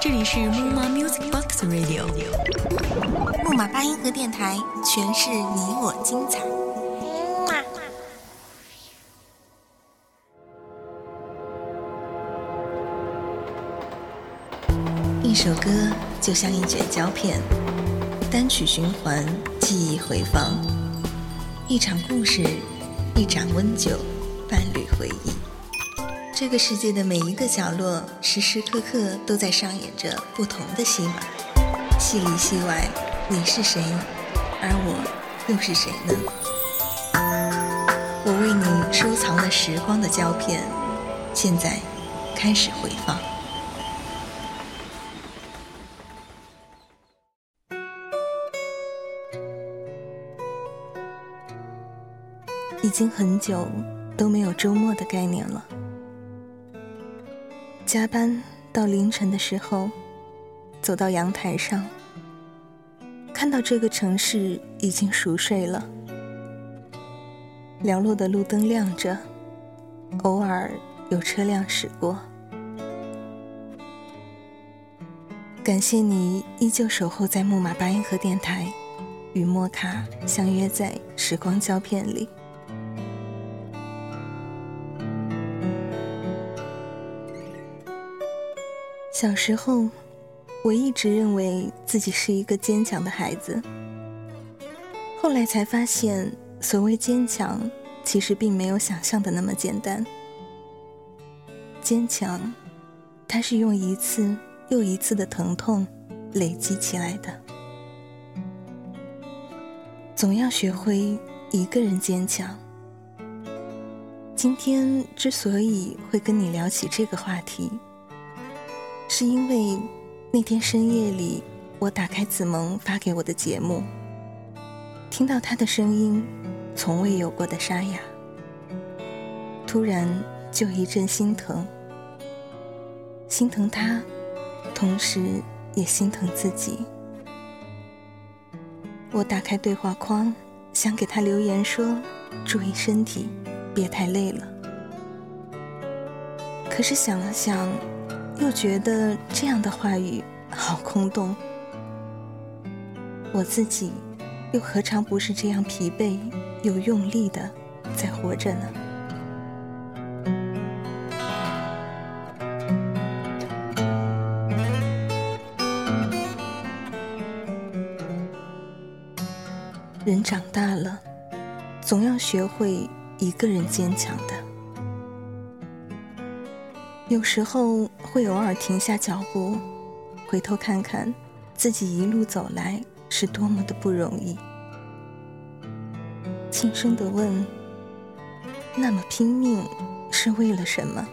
这里是木马 Music Box Radio，木马八音盒电台，诠释你我精彩。一首歌就像一卷胶片，单曲循环，记忆回放；一场故事，一盏温酒，伴侣回忆。这个世界的每一个角落，时时刻刻都在上演着不同的戏码。戏里戏外，你是谁，而我又是谁呢？我为你收藏了时光的胶片，现在开始回放。已经很久都没有周末的概念了。加班到凌晨的时候，走到阳台上，看到这个城市已经熟睡了。寥落的路灯亮着，偶尔有车辆驶过。感谢你依旧守候在木马八音盒电台，与莫卡相约在时光胶片里。小时候，我一直认为自己是一个坚强的孩子。后来才发现，所谓坚强，其实并没有想象的那么简单。坚强，它是用一次又一次的疼痛累积起来的。总要学会一个人坚强。今天之所以会跟你聊起这个话题。是因为那天深夜里，我打开子萌发给我的节目，听到他的声音，从未有过的沙哑，突然就一阵心疼，心疼他，同时也心疼自己。我打开对话框，想给他留言说：“注意身体，别太累了。”可是想了想。又觉得这样的话语好空洞，我自己又何尝不是这样疲惫又用力的在活着呢？人长大了，总要学会一个人坚强的。有时候会偶尔停下脚步，回头看看自己一路走来是多么的不容易，轻声的问：“那么拼命是为了什么？”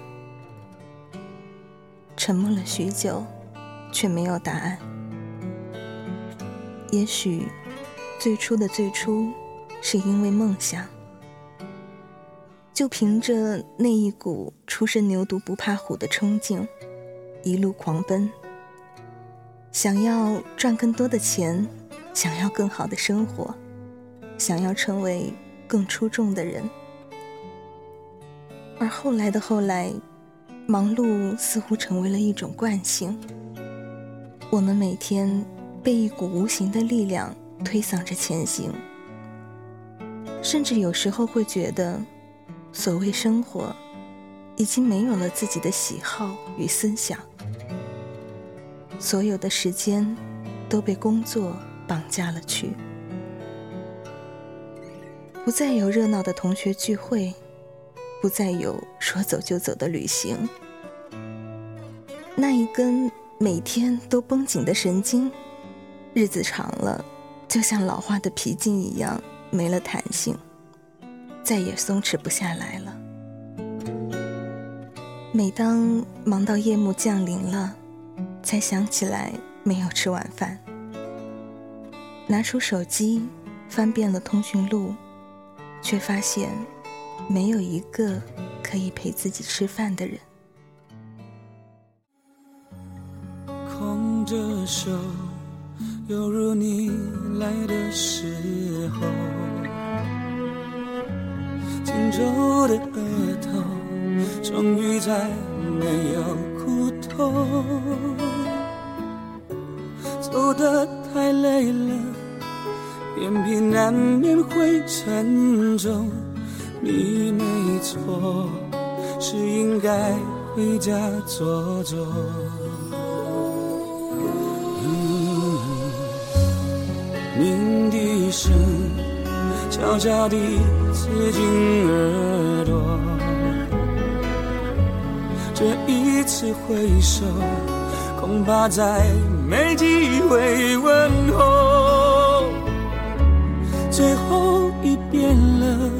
沉默了许久，却没有答案。也许最初的最初，是因为梦想。就凭着那一股初生牛犊不怕虎的冲劲，一路狂奔。想要赚更多的钱，想要更好的生活，想要成为更出众的人。而后来的后来，忙碌似乎成为了一种惯性。我们每天被一股无形的力量推搡着前行，甚至有时候会觉得。所谓生活，已经没有了自己的喜好与思想，所有的时间都被工作绑架了去，不再有热闹的同学聚会，不再有说走就走的旅行，那一根每天都绷紧的神经，日子长了，就像老化的皮筋一样，没了弹性。再也松弛不下来了。每当忙到夜幕降临了，才想起来没有吃晚饭，拿出手机翻遍了通讯录，却发现没有一个可以陪自己吃饭的人。空着手，犹如你来的时候。皱的额头，终于再没有苦痛。走得太累了，眼皮难免会沉重。你没错，是应该回家坐坐。鸣笛声悄悄地刺进耳朵，这一次挥手，恐怕再没机会问候。最后一遍了，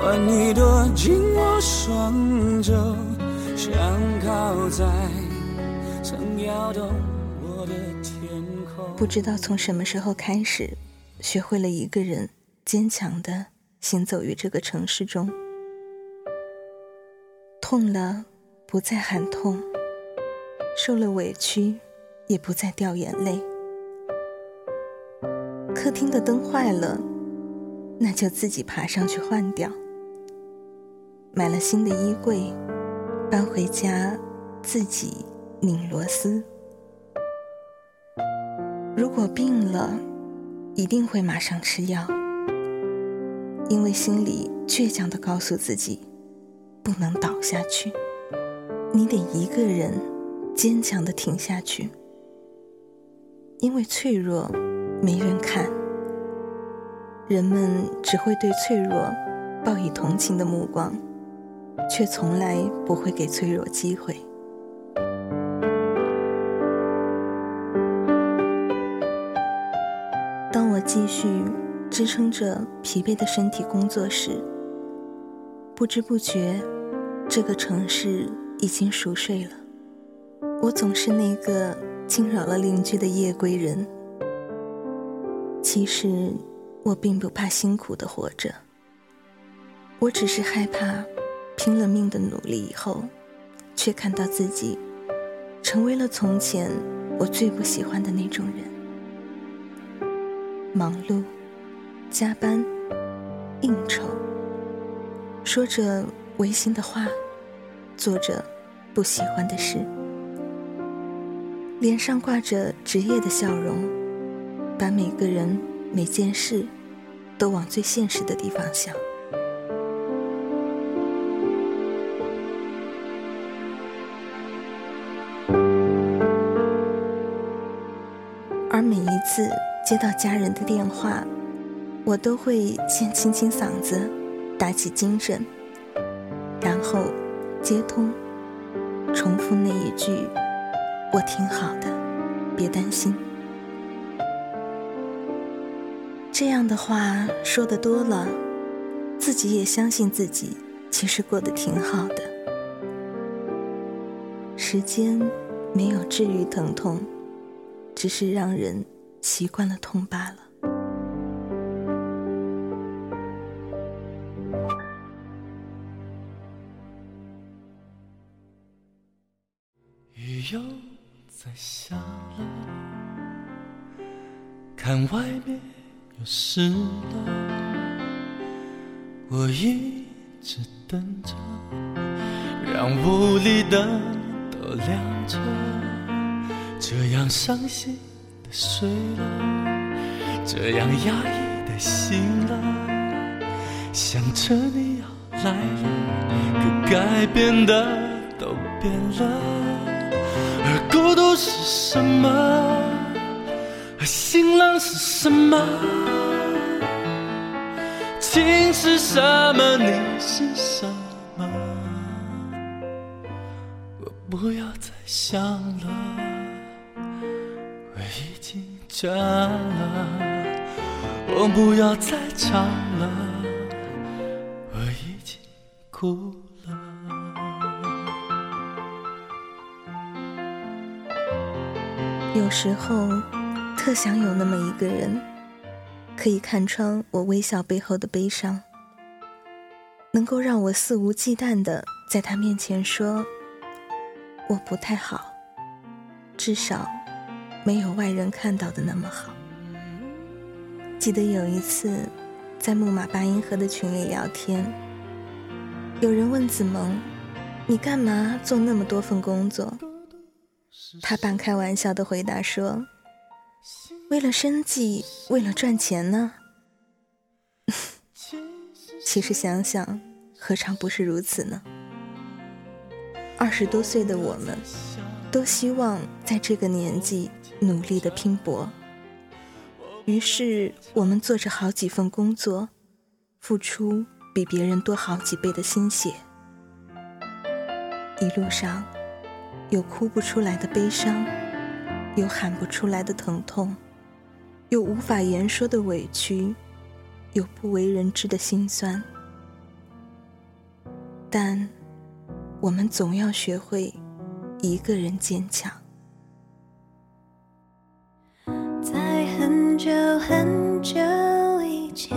换你躲进我双肘，想靠在曾摇动我的天空。不知道从什么时候开始，学会了一个人坚强的行走于这个城市中。痛了，不再喊痛；受了委屈，也不再掉眼泪。客厅的灯坏了，那就自己爬上去换掉。买了新的衣柜，搬回家，自己拧螺丝。如果病了，一定会马上吃药，因为心里倔强的告诉自己，不能倒下去，你得一个人坚强的挺下去，因为脆弱没人看，人们只会对脆弱报以同情的目光，却从来不会给脆弱机会。当我继续支撑着疲惫的身体工作时，不知不觉，这个城市已经熟睡了。我总是那个惊扰了邻居的夜归人。其实，我并不怕辛苦的活着，我只是害怕拼了命的努力以后，却看到自己成为了从前我最不喜欢的那种人。忙碌、加班、应酬，说着违心的话，做着不喜欢的事，脸上挂着职业的笑容，把每个人、每件事都往最现实的地方想。而每一次接到家人的电话，我都会先清清嗓子，打起精神，然后接通，重复那一句：“我挺好的，别担心。”这样的话说的多了，自己也相信自己其实过得挺好的。时间没有治愈疼痛。只是让人习惯了痛罢了。又在下了，看外面又湿了，我一直等着，让屋里灯都亮着。这样伤心的睡了，这样压抑的醒了，想着你要来了，可该变的都变了。而孤独是什么？而心冷是什么？情是什么？你是什么？我不要再想了。我已经倦了，我不要再唱了，我已经哭有时候，特想有那么一个人，可以看穿我微笑背后的悲伤，能够让我肆无忌惮的在他面前说：“我不太好。”至少。没有外人看到的那么好。记得有一次，在木马八音盒的群里聊天，有人问子萌：“你干嘛做那么多份工作？”他半开玩笑的回答说：“为了生计，为了赚钱呢。”其实想想，何尝不是如此呢？二十多岁的我们，都希望在这个年纪努力的拼搏。于是，我们做着好几份工作，付出比别人多好几倍的心血。一路上，有哭不出来的悲伤，有喊不出来的疼痛，有无法言说的委屈，有不为人知的心酸。但，我们总要学会一个人坚强。在很久很久以前，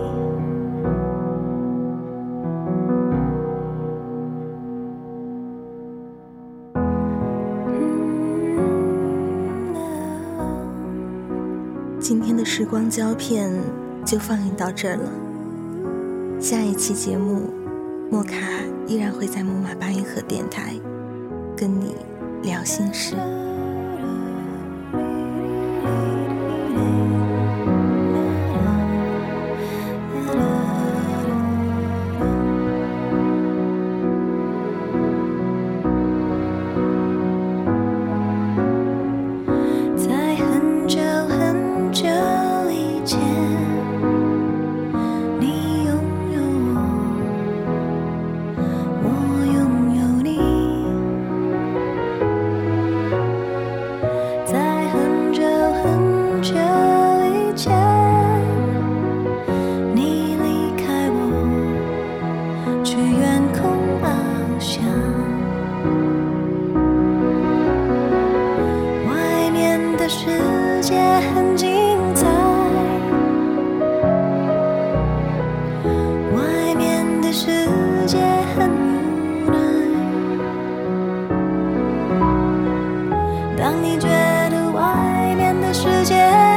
时光胶片就放映到这儿了。下一期节目，莫卡依然会在木马八音盒电台跟你聊心事。觉得外面的世界。